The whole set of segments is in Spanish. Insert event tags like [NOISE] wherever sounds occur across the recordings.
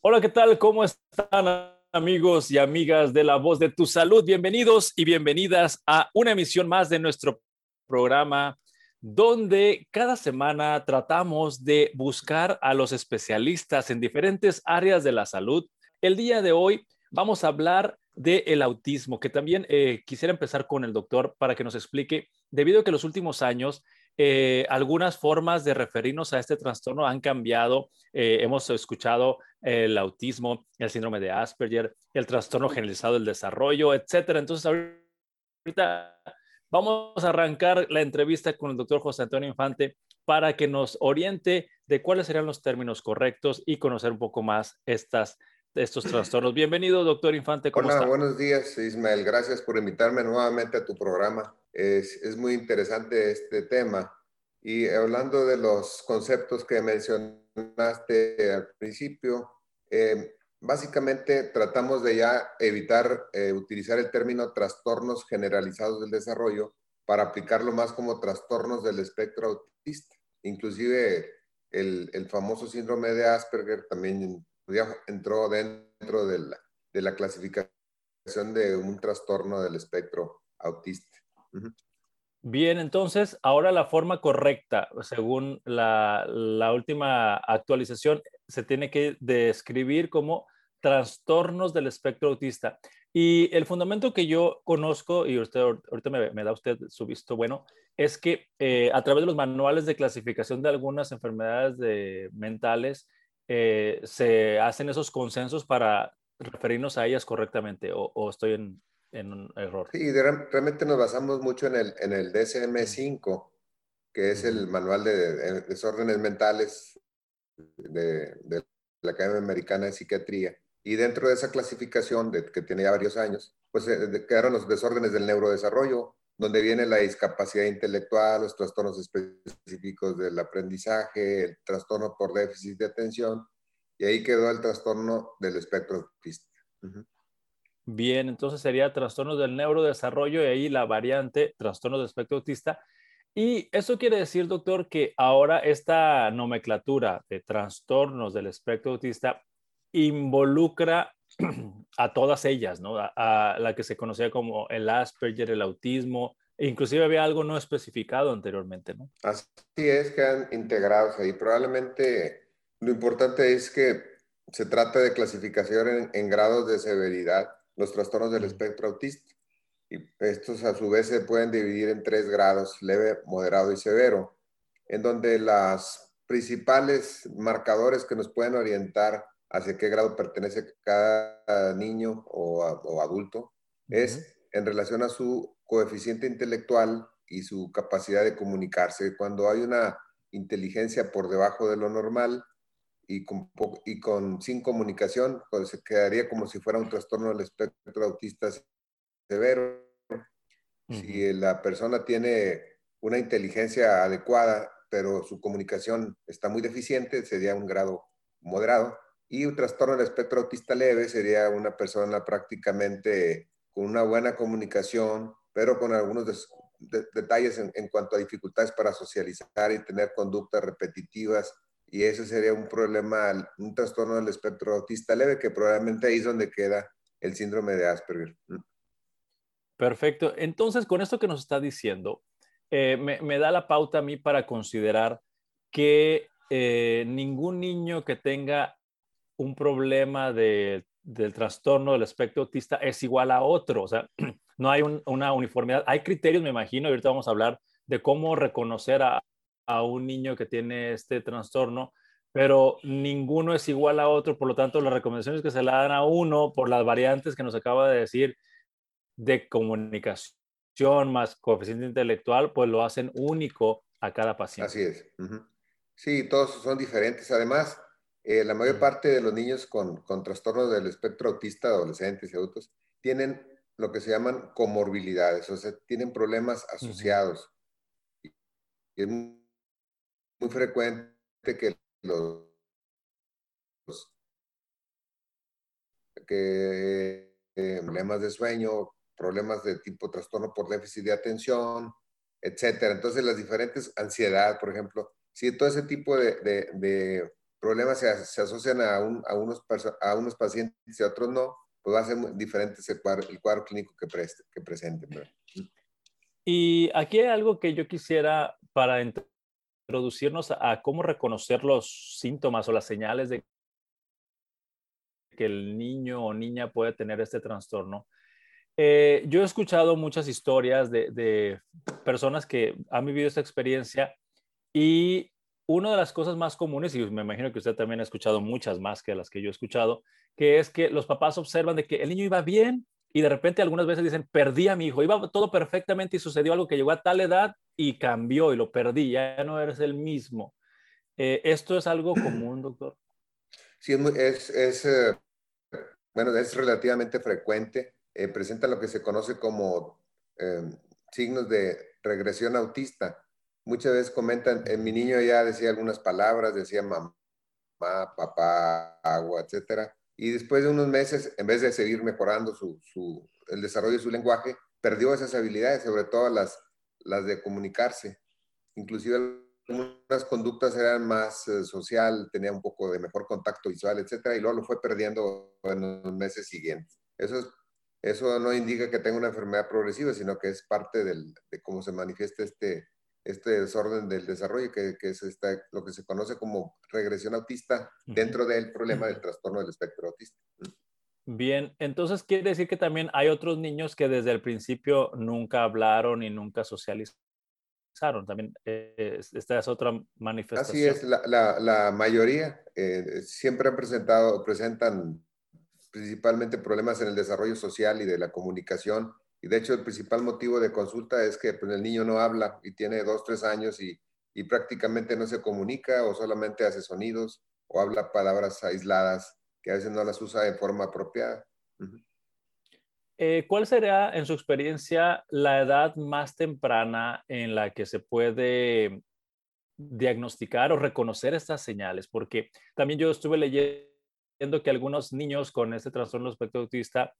Hola, ¿qué tal? ¿Cómo están amigos y amigas de La Voz de tu Salud? Bienvenidos y bienvenidas a una emisión más de nuestro programa donde cada semana tratamos de buscar a los especialistas en diferentes áreas de la salud. El día de hoy vamos a hablar del autismo, que también eh, quisiera empezar con el doctor para que nos explique, debido a que los últimos años eh, algunas formas de referirnos a este trastorno han cambiado. Eh, hemos escuchado el autismo, el síndrome de Asperger, el trastorno generalizado del desarrollo, etcétera. Entonces, ahorita vamos a arrancar la entrevista con el doctor José Antonio Infante para que nos oriente de cuáles serían los términos correctos y conocer un poco más estas, estos trastornos. Bienvenido, doctor Infante. ¿cómo Hola, buenos días, Ismael. Gracias por invitarme nuevamente a tu programa. Es, es, muy interesante este tema. Y hablando de los conceptos que mencionaste al principio, eh, básicamente tratamos de ya evitar eh, utilizar el término trastornos generalizados del desarrollo para aplicarlo más como trastornos del espectro autista. Inclusive el, el famoso síndrome de Asperger también ya entró dentro de la, de la clasificación de un trastorno del espectro autista. Bien, entonces ahora la forma correcta, según la, última actualización, se tiene que describir como trastornos del espectro autista. Y el fundamento que yo conozco, y usted, ahorita me, da usted su visto bueno, es que eh, a través de los manuales de clasificación de algunas enfermedades de, mentales, eh, se hacen esos consensos para referirnos a ellas correctamente, o estoy en, en un error. Sí, realmente nos basamos mucho en el, en el DSM-5, que es el manual de, desórdenes mentales de, de, la Academia Americana de Psiquiatría. Y dentro de esa clasificación, de, que tiene ya varios años, pues eh, quedaron los desórdenes del neurodesarrollo, donde viene la discapacidad intelectual, los trastornos específicos del aprendizaje, el trastorno por déficit de atención, y ahí quedó el trastorno del espectro autista. Bien, entonces sería trastornos del neurodesarrollo y ahí la variante trastornos de espectro autista. Y eso quiere decir, doctor, que ahora esta nomenclatura de trastornos del espectro autista involucra [CLEARS THROAT] a todas ellas, ¿no? A, la que se conocía como el Asperger, el autismo, e inclusive había algo no especificado anteriormente, ¿no? Así es, que han integrados ahí. Probablemente lo importante es que se trata de clasificación en grados de severidad los trastornos del espectro autista. Y estos a su vez se pueden dividir en tres grados, leve, moderado y severo, en donde las principales marcadores que nos pueden orientar hacia qué grado pertenece cada niño o, adulto es en relación a su coeficiente intelectual y su capacidad de comunicarse. Cuando hay una inteligencia por debajo de lo normal, y con, y con sin comunicación, pues se quedaría como si fuera un trastorno del espectro autista severo. Si la persona tiene una inteligencia adecuada, pero su comunicación está muy deficiente, sería un grado moderado. Y un trastorno del espectro autista leve sería una persona prácticamente con una buena comunicación, pero con algunos detalles en, en, cuanto a dificultades para socializar y tener conductas repetitivas y ese sería un problema, un trastorno del espectro autista leve, que probablemente ahí es donde queda el síndrome de Asperger. Perfecto. Entonces, con esto que nos está diciendo, eh, me, da la pauta a mí para considerar que eh, ningún niño que tenga un problema de, del trastorno del espectro autista es igual a otro. O sea, [CLEARS THROAT] no hay una uniformidad. Hay criterios, me imagino, y ahorita vamos a hablar de cómo reconocer a, a un niño que tiene este trastorno, pero ninguno es igual a otro, por lo tanto las recomendaciones que se le dan a uno por las variantes que nos acaba de decir de comunicación más coeficiente intelectual, pues lo hacen único a cada paciente. Así es. Sí, todos son diferentes. Además, eh, la mayor parte de los niños con, con trastornos del espectro autista, adolescentes y adultos, tienen lo que se llaman comorbilidades, o sea, tienen problemas asociados. Y es muy frecuente que los eh, problemas de sueño, problemas de tipo trastorno por déficit de atención, etcétera. Entonces, las diferentes ansiedad, por ejemplo, si todo ese tipo de, problemas se, asocian a, a, unos, a unos pacientes y a otros no, pues va a ser diferente ese cuadro, el cuadro clínico que, preste, que presenten. Y aquí hay algo que yo quisiera para introducirnos a, cómo reconocer los síntomas o las señales de que el niño o niña puede tener este trastorno. Eh, yo he escuchado muchas historias de, de, personas que han vivido esta experiencia y una de las cosas más comunes, y me imagino que usted también ha escuchado muchas más que las que yo he escuchado, que es que los papás observan de que el niño iba bien y de repente algunas veces dicen, perdí a mi hijo, iba todo perfectamente y sucedió algo que llegó a tal edad y cambió y lo perdí, ya no eres el mismo. Eh, ¿Esto es algo [CLEARS THROAT] común, doctor? Sí, es, es eh, bueno, es relativamente frecuente. Eh, presenta lo que se conoce como signos de regresión autista muchas veces comentan, en mi niño ya decía algunas palabras, decía mamá, papá, agua, etcétera. Y después de unos meses, en vez de seguir mejorando su, su, el desarrollo de su lenguaje, perdió esas habilidades, sobre todo las, las de comunicarse. Inclusive algunas conductas eran más eh, social, tenía un poco de mejor contacto visual, etcétera, y luego lo fue perdiendo en los meses siguientes. Eso, es, eso no indica que tenga una enfermedad progresiva, sino que es parte del, de cómo se manifiesta este, este desorden del desarrollo, que, que es esta, lo que se conoce como regresión autista dentro del problema del trastorno del espectro autista. Bien, entonces quiere decir que también hay otros niños que desde el principio nunca hablaron y nunca socializaron. También eh, esta es otra manifestación. Así es, la, la, la mayoría eh, siempre han presentado, presentan principalmente problemas en el desarrollo social y de la comunicación y de hecho, el principal motivo de consulta es que pues, el niño no habla y tiene dos, tres años y, y prácticamente no se comunica o solamente hace sonidos o habla palabras aisladas que a veces no las usa de forma apropiada. Eh, ¿Cuál sería, en su experiencia, la edad más temprana en la que se puede diagnosticar o reconocer estas señales? Porque también yo estuve leyendo que algunos niños con este trastorno espectro autista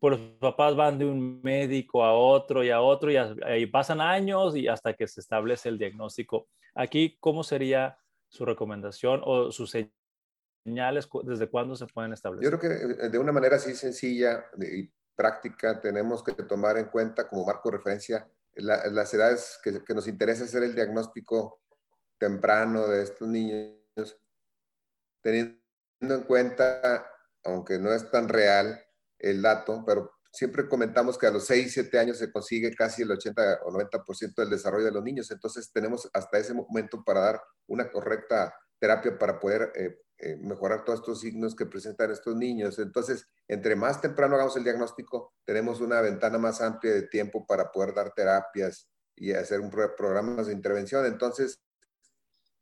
pues los papás van de un médico a otro y a otro y, ahí pasan años y hasta que se establece el diagnóstico. Aquí, ¿cómo sería su recomendación o sus señales? ¿Desde cuándo se pueden establecer? Yo creo que eh, de una manera así sencilla y práctica tenemos que tomar en cuenta como marco de referencia las edades que, que nos interesa hacer el diagnóstico temprano de estos niños, teniendo en cuenta, aunque no es tan real, el dato, pero siempre comentamos que a los 6, 7 años se consigue casi el 80 o 90% del desarrollo de los niños. Entonces tenemos hasta ese momento para dar una correcta terapia para poder eh, eh, mejorar todos estos signos que presentan estos niños. Entonces, entre más temprano hagamos el diagnóstico, tenemos una ventana más amplia de tiempo para poder dar terapias y hacer un programa de intervención. Entonces,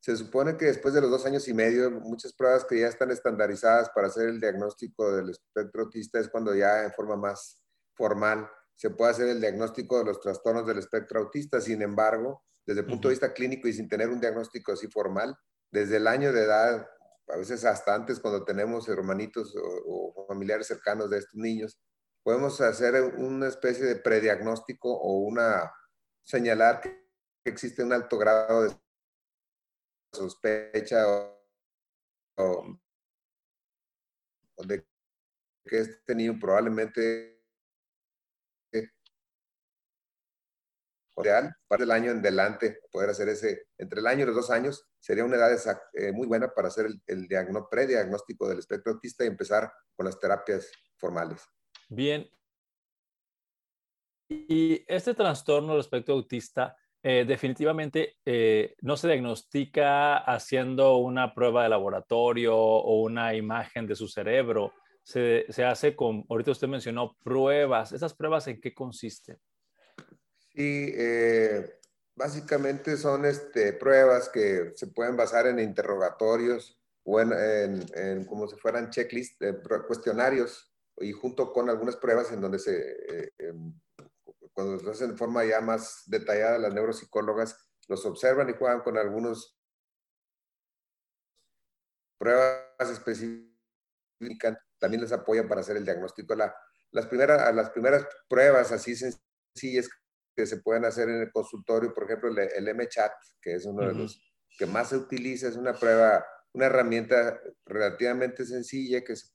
se supone que después de los dos años y medio, muchas pruebas que ya están estandarizadas para hacer el diagnóstico del espectro autista es cuando ya en forma más formal se puede hacer el diagnóstico de los trastornos del espectro autista. Sin embargo, desde el punto de vista clínico y sin tener un diagnóstico así formal, desde el año de edad, a veces hasta antes cuando tenemos hermanitos o, familiares cercanos de estos niños, podemos hacer una especie de prediagnóstico o una señalar que existe un alto grado de sospecha o, de que este niño probablemente real, para el año en delante, poder hacer ese, entre el año y los dos años, sería una edad eh, muy buena para hacer el, el prediagnóstico del espectro autista y empezar con las terapias formales. Bien. Y este trastorno del espectro autista, eh, definitivamente eh, no se diagnostica haciendo una prueba de laboratorio o una imagen de su cerebro. Se, se, hace con, ahorita usted mencionó pruebas. ¿Esas pruebas en qué consisten? Sí, eh, básicamente son este, pruebas que se pueden basar en interrogatorios o en, en, como si fueran checklists, cuestionarios y junto con algunas pruebas en donde se em, cuando se hacen de forma ya más detallada, las neuropsicólogas los observan y juegan con algunos pruebas específicas, también les apoyan para hacer el diagnóstico. La, las, primeras, las primeras pruebas así sencillas que se pueden hacer en el consultorio, por ejemplo, el, el M-Chat, que es uno de los que más se utiliza, es una prueba una herramienta relativamente sencilla que se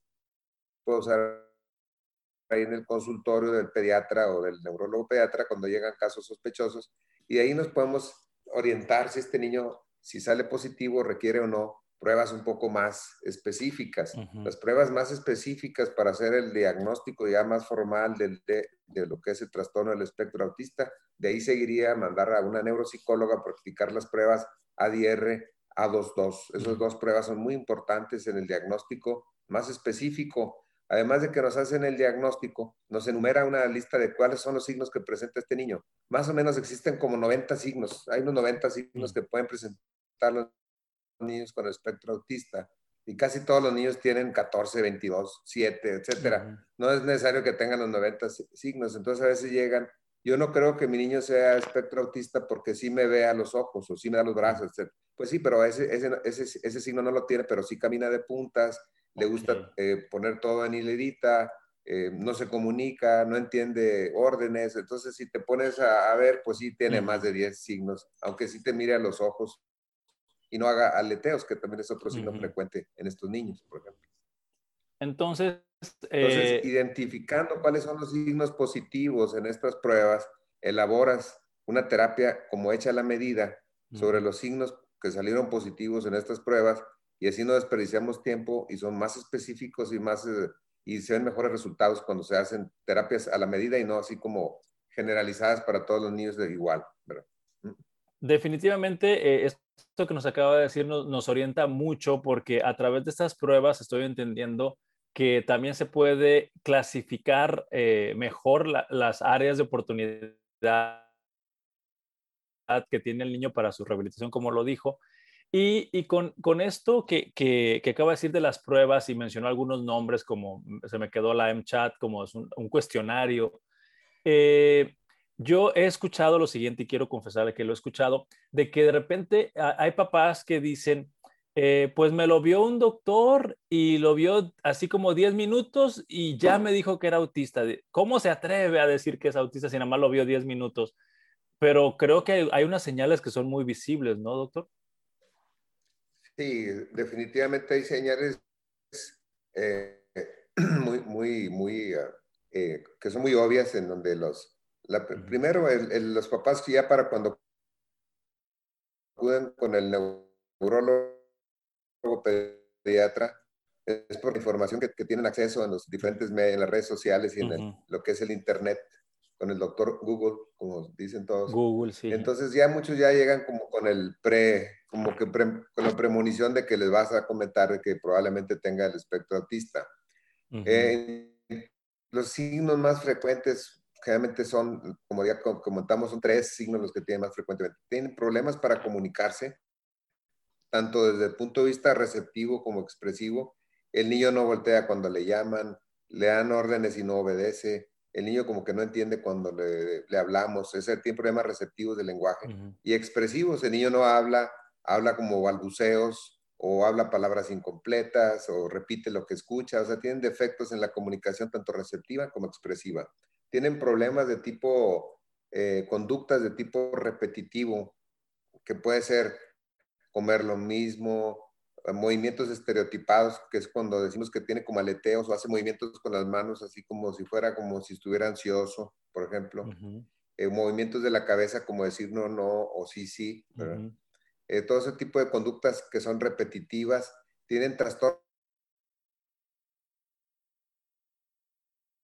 puede usar ahí en el consultorio del pediatra o del neurólogo pediatra cuando llegan casos sospechosos y ahí nos podemos orientar si este niño, si sale positivo, requiere o no pruebas un poco más específicas. Las pruebas más específicas para hacer el diagnóstico ya más formal de, de, lo que es el trastorno del espectro autista, de ahí seguiría mandar a una neuropsicóloga a practicar las pruebas ADR, A22. Esas dos pruebas son muy importantes en el diagnóstico más específico Además de que nos hacen el diagnóstico, nos enumera una lista de cuáles son los signos que presenta este niño. Más o menos existen como 90 signos. Hay unos 90 signos mm. que pueden presentar los niños con espectro autista. Y casi todos los niños tienen 14, 22, 7, etcétera. No es necesario que tengan los 90 signos. Entonces a veces llegan. Yo no creo que mi niño sea espectro autista porque sí me ve a los ojos o sí me da los brazos, etc. Pues sí, pero ese, ese, ese, ese signo no lo tiene, pero sí camina de puntas, le gusta eh, poner todo en hilerita, eh, no se comunica, no entiende órdenes. Entonces, si te pones a, ver, pues sí tiene más de 10 signos, aunque sí te mire a los ojos y no haga aleteos, que también es otro signo frecuente en estos niños, por ejemplo. Entonces, Entonces, eh, identificando cuáles son los signos positivos en estas pruebas, elaboras una terapia como hecha a la medida sobre los signos que salieron positivos en estas pruebas y así no desperdiciamos tiempo y son más específicos y más eh, y se ven mejores resultados cuando se hacen terapias a la medida y no así como generalizadas para todos los niños de igual. Mm. Definitivamente, eh, esto que nos acaba de decir nos, orienta mucho porque a través de estas pruebas estoy entendiendo que también se puede clasificar eh, mejor las áreas de oportunidad que tiene el niño para su rehabilitación, como lo dijo, y, con, esto que, que, acaba de decir de las pruebas y mencionó algunos nombres como se me quedó la MChat, como es un, cuestionario, eh, yo he escuchado lo siguiente y quiero confesarle que lo he escuchado, de que de repente hay papás que dicen, eh, pues me lo vio un doctor y lo vio así como 10 minutos y ya me dijo que era autista. ¿Cómo se atreve a decir que es autista si nada más lo vio 10 minutos? Pero creo que hay unas señales que son muy visibles, ¿no, doctor? Sí, definitivamente hay señales eh, [CLEARS THROAT] muy, muy, muy, ah, eh, que son muy obvias en donde los, primero, los papás ya para cuando acuden con el neurólogo pediatra, es por la información que, tienen acceso en los diferentes medios, en las redes sociales y en lo que es el Internet con el doctor Google, como dicen todos. Google, sí. Entonces ya muchos ya llegan como con el pre, como que con la premonición de que les vas a comentar que probablemente tenga el espectro autista. Eh, los signos más frecuentes generalmente son, como ya comentamos, son tres signos los que tienen más frecuentemente. Tienen problemas para comunicarse, tanto desde el punto de vista receptivo como expresivo. El niño no voltea cuando le llaman, le dan órdenes y no obedece el niño como que no entiende cuando le, hablamos, ese tiene problemas receptivos del lenguaje y expresivos, el niño no habla, habla como balbuceos o habla palabras incompletas o repite lo que escucha, o sea, tienen defectos en la comunicación tanto receptiva como expresiva. Tienen problemas de tipo, eh, conductas de tipo repetitivo, que puede ser comer lo mismo, movimientos estereotipados, que es cuando decimos que tiene como aleteos o hace movimientos con las manos, así como si fuera como si estuviera ansioso, por ejemplo. Eh, movimientos de la cabeza como decir no, no o sí, sí. Eh, todo ese tipo de conductas que son repetitivas tienen trastorno.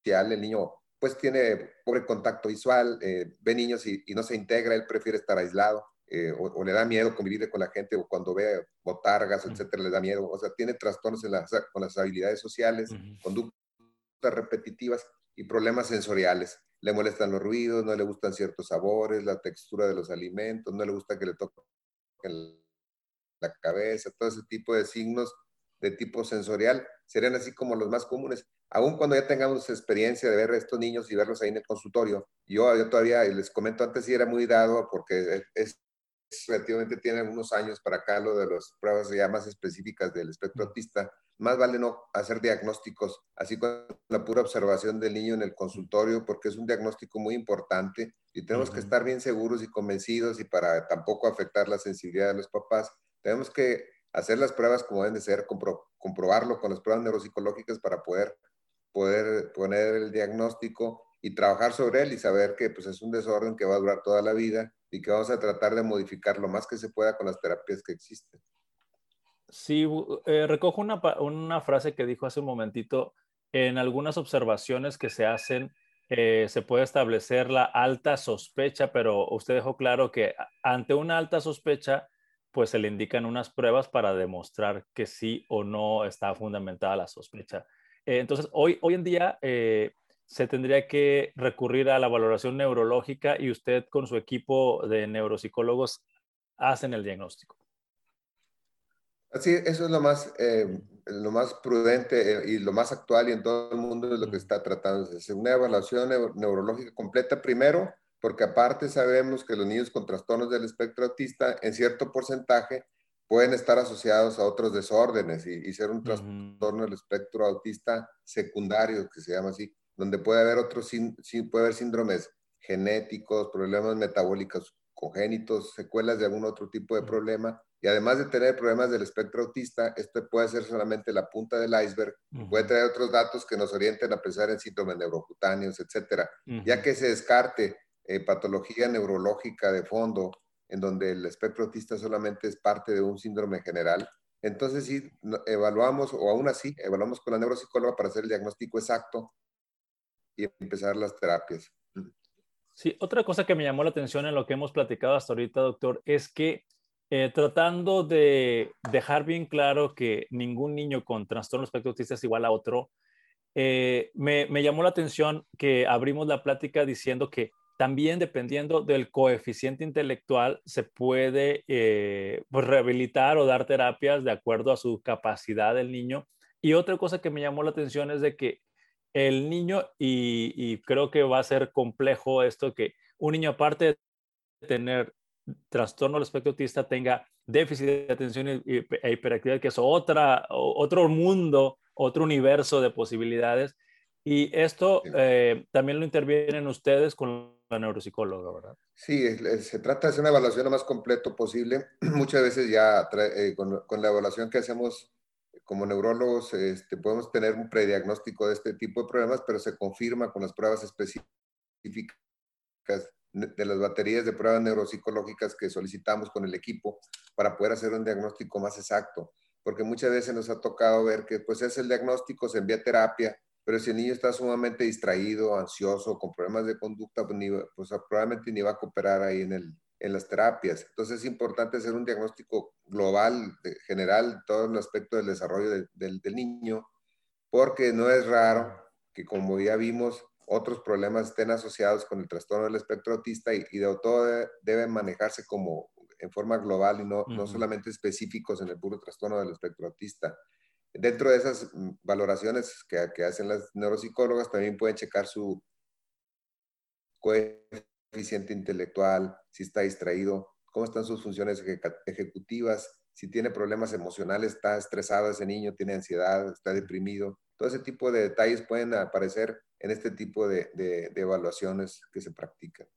El niño pues tiene pobre contacto visual, eh, ve niños y no se integra, él prefiere estar aislado. Eh, o, le da miedo convivir con la gente, o cuando ve botargas, etcétera, le da miedo. O sea, tiene trastornos con las habilidades sociales, conductas repetitivas y problemas sensoriales. Le molestan los ruidos, no le gustan ciertos sabores, la textura de los alimentos, no le gusta que le toquen la cabeza, todo ese tipo de signos de tipo sensorial serían así como los más comunes. Aún cuando ya tengamos experiencia de ver a estos niños y verlos ahí en el consultorio, yo, yo todavía, les comento antes, sí era muy dado porque es, relativamente tiene unos años para acá lo de las pruebas ya más específicas del espectro autista, más vale no hacer diagnósticos así con la pura observación del niño en el consultorio, porque es un diagnóstico muy importante y tenemos que estar bien seguros y convencidos y para tampoco afectar la sensibilidad de los papás, tenemos que hacer las pruebas como deben de ser, comprobarlo con las pruebas neuropsicológicas para poder, poder poner el diagnóstico y trabajar sobre él y saber que pues, es un desorden que va a durar toda la vida y que vamos a tratar de modificar lo más que se pueda con las terapias que existen. Sí, eh, recojo una, una, frase que dijo hace un momentito. En algunas observaciones que se hacen, eh, se puede establecer la alta sospecha, pero usted dejó claro que ante una alta sospecha, pues se le indican unas pruebas para demostrar que sí o no está fundamentada la sospecha. Eh, entonces, hoy, hoy en día se tendría que recurrir a la valoración neurológica y usted con su equipo de neuropsicólogos hacen el diagnóstico. Así, eso es lo más, eh, lo más prudente eh, y lo más actual y en todo el mundo es lo que está tratando hacer. Una evaluación neurológica completa primero, porque aparte sabemos que los niños con trastornos del espectro autista en cierto porcentaje pueden estar asociados a otros desórdenes y, ser un trastorno del espectro autista secundario, que se llama así, donde puede haber otros, puede haber síndromes genéticos, problemas metabólicos congénitos, secuelas de algún otro tipo de problema. Y además de tener problemas del espectro autista, esto puede ser solamente la punta del iceberg, puede traer otros datos que nos orienten a pensar en síntomas neurocutáneos, etcétera. Ya que se descarte eh, patología neurológica de fondo, en donde el espectro autista solamente es parte de un síndrome general, entonces sí evaluamos, o aún así, evaluamos con la neuropsicóloga para hacer el diagnóstico exacto y empezar las terapias. Sí, otra cosa que me llamó la atención en lo que hemos platicado hasta ahorita, doctor, es que eh, tratando de dejar bien claro que ningún niño con trastorno espectro autista es igual a otro, eh, me, llamó la atención que abrimos la plática diciendo que también dependiendo del coeficiente intelectual se puede eh, pues, rehabilitar o dar terapias de acuerdo a su capacidad del niño. Y otra cosa que me llamó la atención es de que el niño, y, y creo que va a ser complejo esto, que un niño aparte de tener trastorno del espectro autista tenga déficit de atención e hiperactividad, que es otra, otro mundo, otro universo de posibilidades. Y esto eh, también lo intervienen ustedes con la neuropsicóloga, ¿verdad? Sí, se trata de hacer una evaluación lo más completo posible. [CLEARS THROAT] Muchas veces ya eh, con, con, la evaluación que hacemos como neurólogos este, podemos tener un prediagnóstico de este tipo de problemas, pero se confirma con las pruebas específicas de las baterías de pruebas neuropsicológicas que solicitamos con el equipo para poder hacer un diagnóstico más exacto. Porque muchas veces nos ha tocado ver que pues es el diagnóstico, se envía terapia, pero si el niño está sumamente distraído, ansioso, con problemas de conducta, pues, pues probablemente ni va a cooperar ahí en, el, en las terapias. Entonces es importante hacer un diagnóstico global, general, todo el aspecto del desarrollo del, del niño, porque no es raro que como ya vimos, otros problemas estén asociados con el trastorno del espectro autista y, de todo deben manejarse como en forma global y no, no solamente específicos en el puro trastorno del espectro autista. Dentro de esas valoraciones que, que hacen las neuropsicólogas, también pueden checar su coeficiente intelectual, si está distraído, cómo están sus funciones ejecutivas, si tiene problemas emocionales, está estresado ese niño, tiene ansiedad, está deprimido. Todo ese tipo de detalles pueden aparecer en este tipo de, evaluaciones que se practican.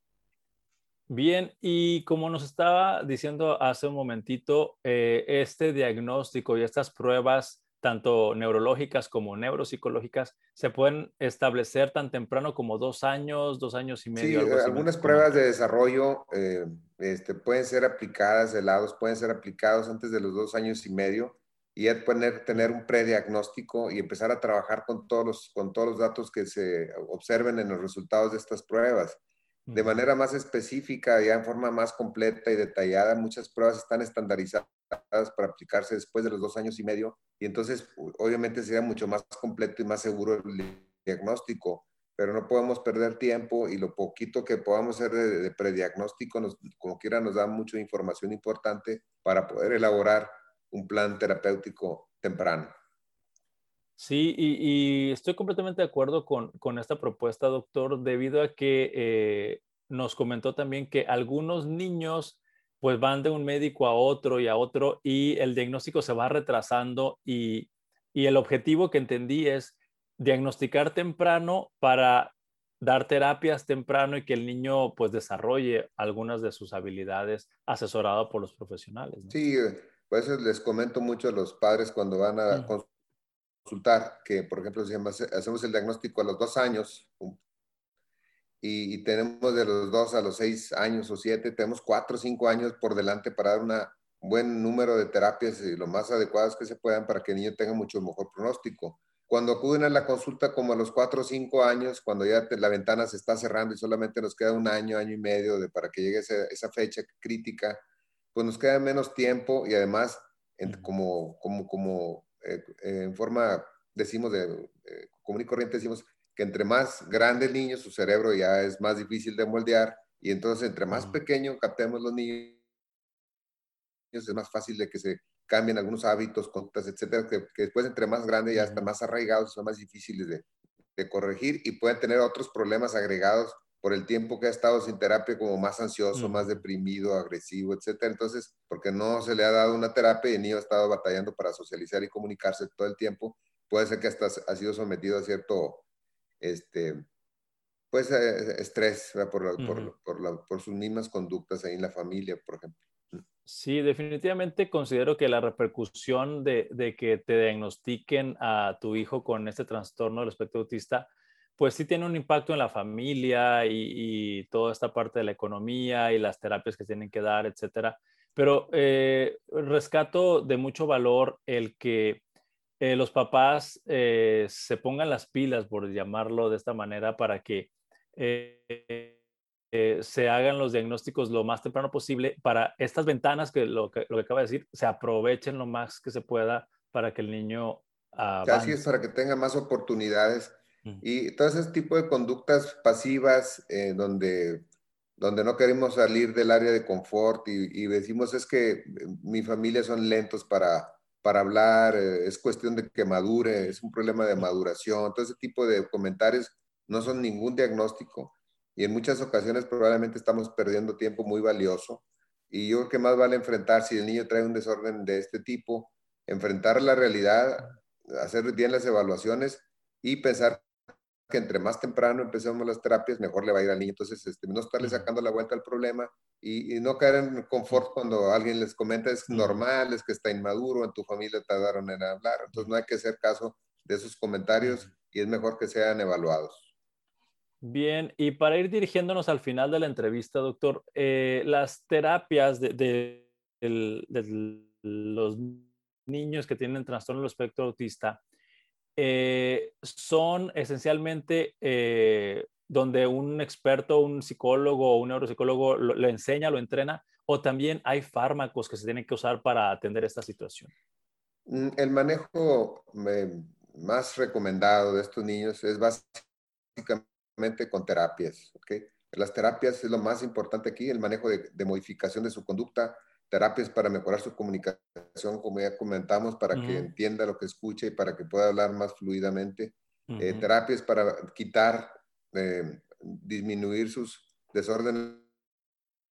Bien, y como nos estaba diciendo hace un momentito, eh, este diagnóstico y estas pruebas, tanto neurológicas como neuropsicológicas, se pueden establecer tan temprano como dos años, dos años y medio. Sí, algunas pruebas de desarrollo eh, este, pueden ser aplicadas, helados pueden ser aplicados antes de los dos años y medio y poner, tener un prediagnóstico y empezar a trabajar con todos, los, con todos los datos que se observen en los resultados de estas pruebas. De manera más específica, ya en forma más completa y detallada, muchas pruebas están estandarizadas para aplicarse después de los dos años y medio y entonces obviamente sería mucho más completo y más seguro el diagnóstico, pero no podemos perder tiempo y lo poquito que podamos hacer de, prediagnóstico, nos, como quiera, nos da mucha información importante para poder elaborar un plan terapéutico temprano. Sí, y, estoy completamente de acuerdo con, con, esta propuesta, doctor, debido a que eh, nos comentó también que algunos niños pues van de un médico a otro y a otro y el diagnóstico se va retrasando y, y el objetivo que entendí es diagnosticar temprano para dar terapias temprano y que el niño pues desarrolle algunas de sus habilidades asesorado por los profesionales. Sí, Por eso les comento mucho a los padres cuando van a consultar, que por ejemplo, si hacemos el diagnóstico a los dos años y, tenemos de los dos a los seis años o siete, tenemos cuatro o cinco años por delante para dar un buen número de terapias y lo más adecuadas que se puedan para que el niño tenga mucho mejor pronóstico. Cuando acuden a la consulta como a los cuatro o cinco años, cuando ya la ventana se está cerrando y solamente nos queda un año, año y medio de, para que llegue esa, fecha crítica, pues nos queda menos tiempo y además, como, como, como eh, eh, en forma, decimos, de eh, común y corriente, decimos que entre más grande el niño, su cerebro ya es más difícil de moldear y entonces entre más pequeño captemos los niños, es más fácil de que se cambien algunos hábitos, conductas, etcétera, que, después entre más grande ya están más arraigados, son más difíciles de, de, corregir y pueden tener otros problemas agregados por el tiempo que ha estado sin terapia, como más ansioso, más deprimido, agresivo, etcétera. Entonces, porque no se le ha dado una terapia y el niño ha estado batallando para socializar y comunicarse todo el tiempo, puede ser que hasta ha sido sometido a cierto, este, pues, eh, estrés por, por, por, por sus mismas conductas ahí en la familia, por ejemplo. Sí, definitivamente considero que la repercusión de, que te diagnostiquen a tu hijo con este trastorno del espectro autista, pues sí tiene un impacto en la familia y, toda esta parte de la economía y las terapias que tienen que dar, etcétera. Pero eh, rescato de mucho valor el que eh, los papás eh, se pongan las pilas, por llamarlo de esta manera, para que eh, se hagan los diagnósticos lo más temprano posible para estas ventanas que lo, que lo que acaba de decir, se aprovechen lo más que se pueda para que el niño... Así es, para que tenga más oportunidades. Y todo ese tipo de conductas pasivas donde, donde no queremos salir del área de confort y, decimos es que mi familia son lentos para, para hablar, es cuestión de que madure, es un problema de maduración, todo ese tipo de comentarios no son ningún diagnóstico y en muchas ocasiones probablemente estamos perdiendo tiempo muy valioso. Y yo creo que más vale enfrentar, si el niño trae un desorden de este tipo, enfrentar la realidad, hacer bien las evaluaciones y pensar que entre más temprano empecemos las terapias, mejor le va a ir al niño. Entonces, este, no estarle sacando la vuelta al problema y, no caer en confort cuando alguien les comenta es normal, es que está inmaduro, en tu familia tardaron en hablar. Entonces, no hay que hacer caso de esos comentarios y es mejor que sean evaluados. Bien, y para ir dirigiéndonos al final de la entrevista, doctor, eh, las terapias de, los niños que tienen trastorno del espectro autista eh, son esencialmente eh, donde un experto, un psicólogo o un neuropsicólogo lo, enseña, lo entrena, o también hay fármacos que se tienen que usar para atender esta situación. Mm, el manejo más recomendado de estos niños es básicamente con terapias. ¿okay? Las terapias es lo más importante aquí, el manejo de, modificación de su conducta, terapias para mejorar su comunicación, como ya comentamos, para que entienda lo que escucha y para que pueda hablar más fluidamente. Eh, terapias para quitar, eh, disminuir sus desórdenes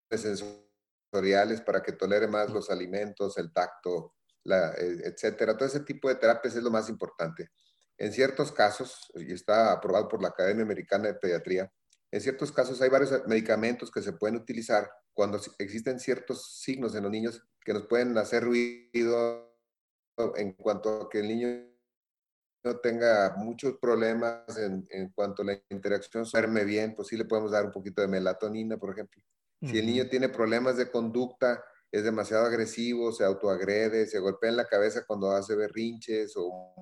sensoriales para que tolere más los alimentos, el tacto, la, eh, etcétera. Todo ese tipo de terapias es lo más importante. En ciertos casos, y está aprobado por la Academia Americana de Pediatría, en ciertos casos hay varios medicamentos que se pueden utilizar cuando existen ciertos signos en los niños que nos pueden hacer ruido en cuanto a que el niño no tenga muchos problemas en, cuanto a la interacción duerme bien, pues sí le podemos dar un poquito de melatonina, por ejemplo. Si el niño tiene problemas de conducta, es demasiado agresivo, se autoagrede, se golpea en la cabeza cuando hace berrinches o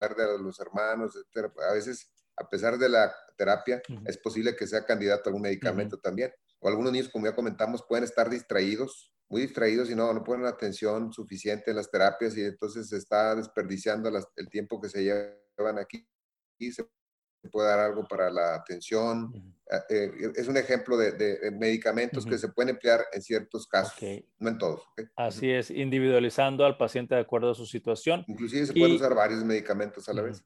de los hermanos, etc. A veces, a pesar de la terapia, es posible que sea candidato a algún medicamento también. O algunos niños, como ya comentamos, pueden estar distraídos, muy distraídos y no, no ponen atención suficiente en las terapias y entonces se está desperdiciando el tiempo que se llevan aquí y se puede dar algo para la atención. Ah, eh, es un ejemplo de, medicamentos que se pueden emplear en ciertos casos, no en todos. Así es, individualizando al paciente de acuerdo a su situación. Inclusive se pueden usar varios medicamentos a la vez.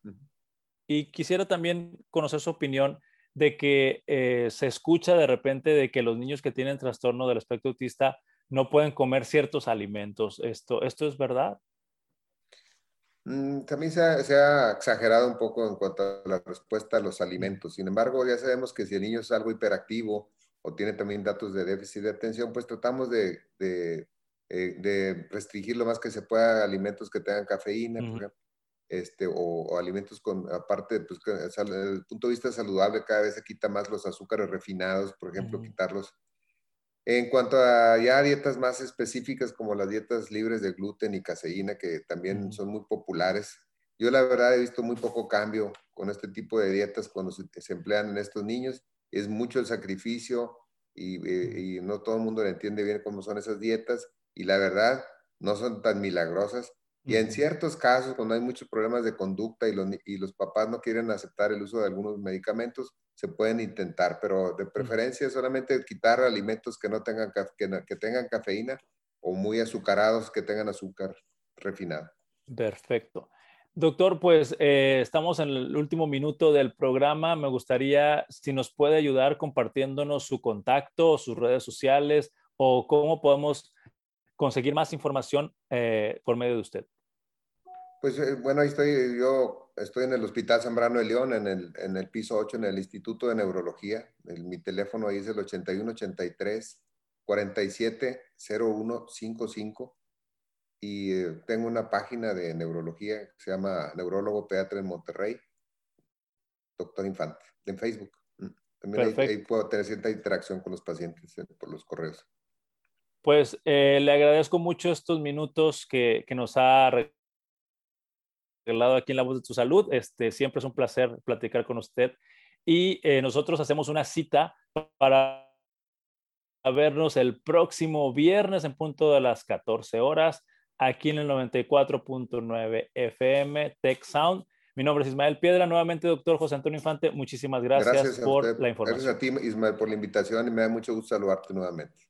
Y quisiera también conocer su opinión de que eh, se escucha de repente de que los niños que tienen trastorno del espectro autista no pueden comer ciertos alimentos. ¿Esto, esto es verdad? Mm, también se ha, exagerado un poco en cuanto a la respuesta a los alimentos. Sin embargo, ya sabemos que si el niño es algo hiperactivo o tiene también datos de déficit de atención, pues tratamos de, eh, de restringir lo más que se pueda alimentos que tengan cafeína, por ejemplo, este, o, alimentos con, aparte, pues, desde el punto de vista saludable, cada vez se quita más los azúcares refinados, por ejemplo, quitarlos. En cuanto a ya dietas más específicas, como las dietas libres de gluten y caseína, que también son muy populares, yo la verdad he visto muy poco cambio con este tipo de dietas cuando se, se emplean en estos niños. Es mucho el sacrificio y, eh, y no todo el mundo le entiende bien cómo son esas dietas y la verdad no son tan milagrosas. Y en ciertos casos, cuando hay muchos problemas de conducta y los, y los papás no quieren aceptar el uso de algunos medicamentos, se pueden intentar, pero de preferencia solamente quitar alimentos que no tengan, que, que tengan cafeína o muy azucarados que tengan azúcar refinado. Perfecto. Doctor, pues eh, estamos en el último minuto del programa. Me gustaría si nos puede ayudar compartiéndonos su contacto, sus redes sociales o cómo podemos conseguir más información eh, por medio de usted? Pues eh, bueno, ahí estoy, yo estoy en el Hospital Zambrano de León, en el, en el piso 8, en el Instituto de Neurología. mi teléfono ahí es el 8183 470155 y eh, tengo una página de neurología que se llama Neurólogo Pediatra en Monterrey, Doctor Infante, en Facebook. Mm, también ahí, puedo tener cierta interacción con los pacientes por los correos. Pues eh, le agradezco mucho estos minutos que, que, nos ha regalado aquí en La Voz de tu Salud. Este, siempre es un placer platicar con usted. Y eh, nosotros hacemos una cita para vernos el próximo viernes en punto de las 14 horas aquí en el 94.9 FM Tech Sound. Mi nombre es Ismael Piedra. Nuevamente, doctor José Antonio Infante, muchísimas gracias, por la información. Gracias a ti, Ismael, por la invitación y me da mucho gusto saludarte nuevamente.